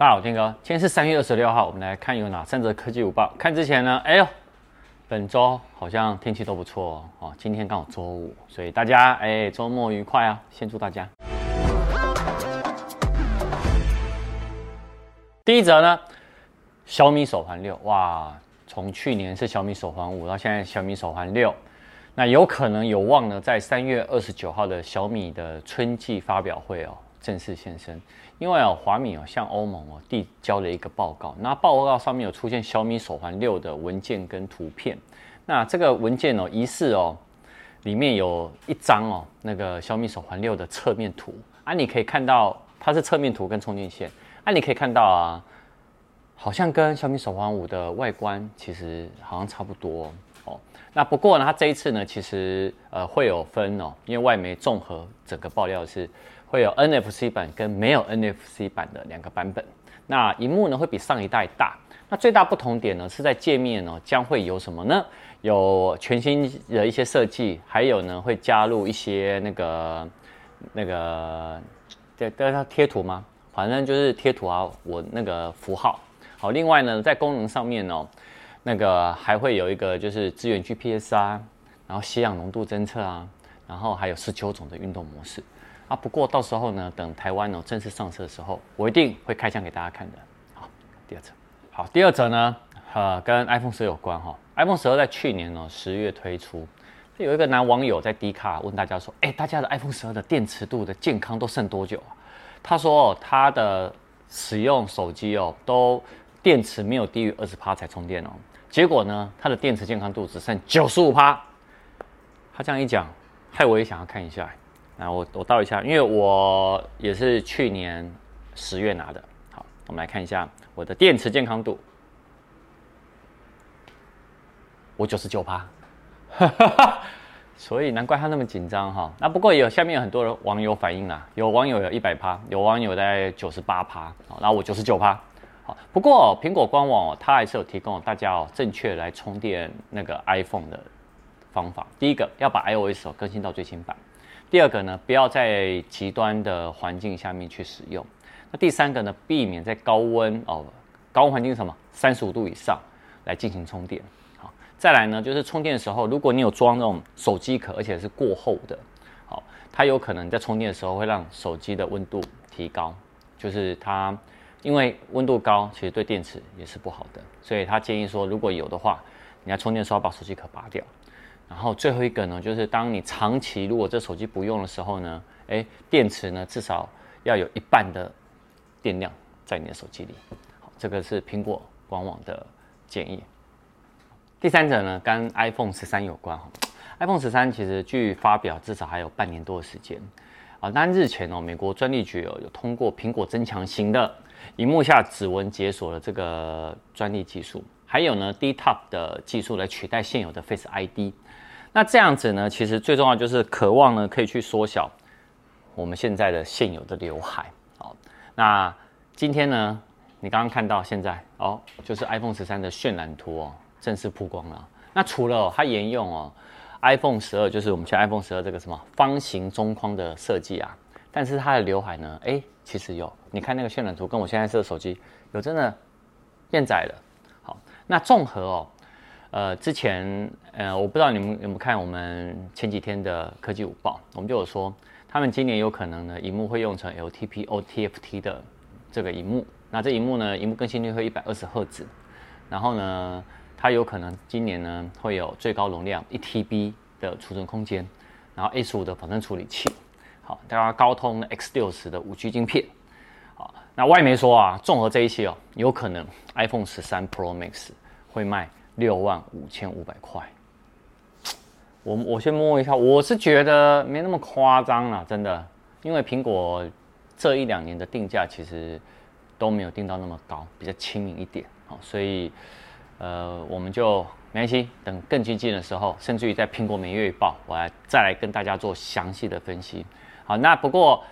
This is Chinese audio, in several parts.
大家好，天哥，今天是三月二十六号，我们来看有哪三则科技午报。看之前呢，哎呦，本周好像天气都不错。哦，今天刚好周五，所以大家哎周末愉快啊！先祝大家。第一则呢，小米手环六，哇，从去年是小米手环五到现在小米手环六，那有可能有望呢，在三月二十九号的小米的春季发表会哦。正式现身，因为哦，华米哦向欧盟哦递交了一个报告，那报告上面有出现小米手环六的文件跟图片，那这个文件哦疑似哦里面有一张哦那个小米手环六的侧面图。啊，你可以看到它是侧面图跟充电线。啊，你可以看到啊，好像跟小米手环五的外观其实好像差不多，哦那不过呢，它这一次呢其实呃会有分哦，因为外媒综合整个爆料是。会有 NFC 版跟没有 NFC 版的两个版本。那荧幕呢会比上一代大。那最大不同点呢是在界面呢将会有什么呢？有全新的一些设计，还有呢会加入一些那个那个对对它贴图吗？反正就是贴图啊，我那个符号。好，另外呢在功能上面呢，那个还会有一个就是支援 GPS 啊，然后血氧浓度侦测啊，然后还有十九种的运动模式。啊，不过到时候呢，等台湾呢正式上市的时候，我一定会开箱给大家看的。好，第二则，好，第二则呢，呃，跟 iPhone 十有关哈。iPhone 十二在去年呢十月推出，有一个男网友在 D 卡问大家说，哎，大家的 iPhone 十二的电池度的健康都剩多久啊？他说，他的使用手机哦，都电池没有低于二十趴才充电哦，结果呢，他的电池健康度只剩九十五趴。他这样一讲，害我也想要看一下。那我我倒一下，因为我也是去年十月拿的。好，我们来看一下我的电池健康度，我九十九趴，所以难怪他那么紧张哈。那不过有下面有很多网友反映啦，有网友有一百趴，有网友在九十八趴，好，然后我九十九趴。不过苹果官网它还是有提供大家哦正确来充电那个 iPhone 的方法。第一个要把 iOS 更新到最新版。第二个呢，不要在极端的环境下面去使用。那第三个呢，避免在高温哦，高温环境什么？三十五度以上来进行充电。好，再来呢，就是充电的时候，如果你有装那种手机壳，而且是过厚的，好，它有可能在充电的时候会让手机的温度提高。就是它因为温度高，其实对电池也是不好的，所以他建议说，如果有的话，你在充电的时候把手机壳拔掉。然后最后一个呢，就是当你长期如果这手机不用的时候呢，诶，电池呢至少要有一半的电量在你的手机里。好，这个是苹果官网的建议。第三者呢，跟 iPhone 十三有关哈。iPhone 十三其实距发表至少还有半年多的时间啊。那日前哦，美国专利局哦有通过苹果增强型的萤幕下指纹解锁的这个专利技术，还有呢，D top 的技术来取代现有的 Face ID。那这样子呢，其实最重要就是渴望呢，可以去缩小我们现在的现有的刘海。好，那今天呢，你刚刚看到现在哦，就是 iPhone 十三的渲染图哦，正式曝光了。那除了、它沿用哦 iPhone 十二，就是我们现在 iPhone 十二这个什么方形中框的设计啊，但是它的刘海呢，哎，其实有，你看那个渲染图，跟我现在这个手机有真的变窄了。好，那综合哦。呃，之前呃，我不知道你们有没有看我们前几天的科技午报，我们就有说，他们今年有可能呢，荧幕会用成 LTPO TFT 的这个荧幕。那这荧幕呢，荧幕更新率会一百二十赫兹，然后呢，它有可能今年呢会有最高容量一 TB 的储存空间，然后 A 十五的仿生处理器，好，大家高通 X 六十的五 G 晶片，好，那外媒说啊，综合这一些哦，有可能 iPhone 十三 Pro Max 会卖。六万五千五百块，我我先摸一下，我是觉得没那么夸张啦，真的，因为苹果这一两年的定价其实都没有定到那么高，比较亲民一点，好，所以呃，我们就没关系，等更接近的时候，甚至于在苹果每月报，我来再来跟大家做详细的分析。好，那不过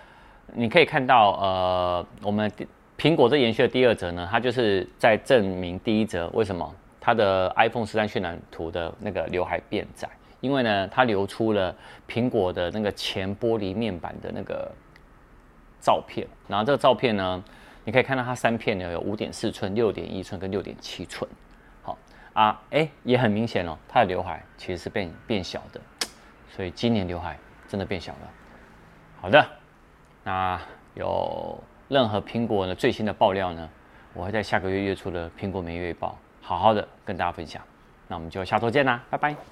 你可以看到，呃，我们苹果这延续的第二则呢，它就是在证明第一则为什么。它的 iPhone 十三渲染图的那个刘海变窄，因为呢，它流出了苹果的那个前玻璃面板的那个照片，然后这个照片呢，你可以看到它三片呢有五点四寸、六点一寸跟六点七寸。好啊，哎，也很明显哦，它的刘海其实是变变小的，所以今年刘海真的变小了。好的，那有任何苹果的最新的爆料呢，我会在下个月月初的苹果每月报好好的跟大家分享。那我们就下周见啦，拜拜。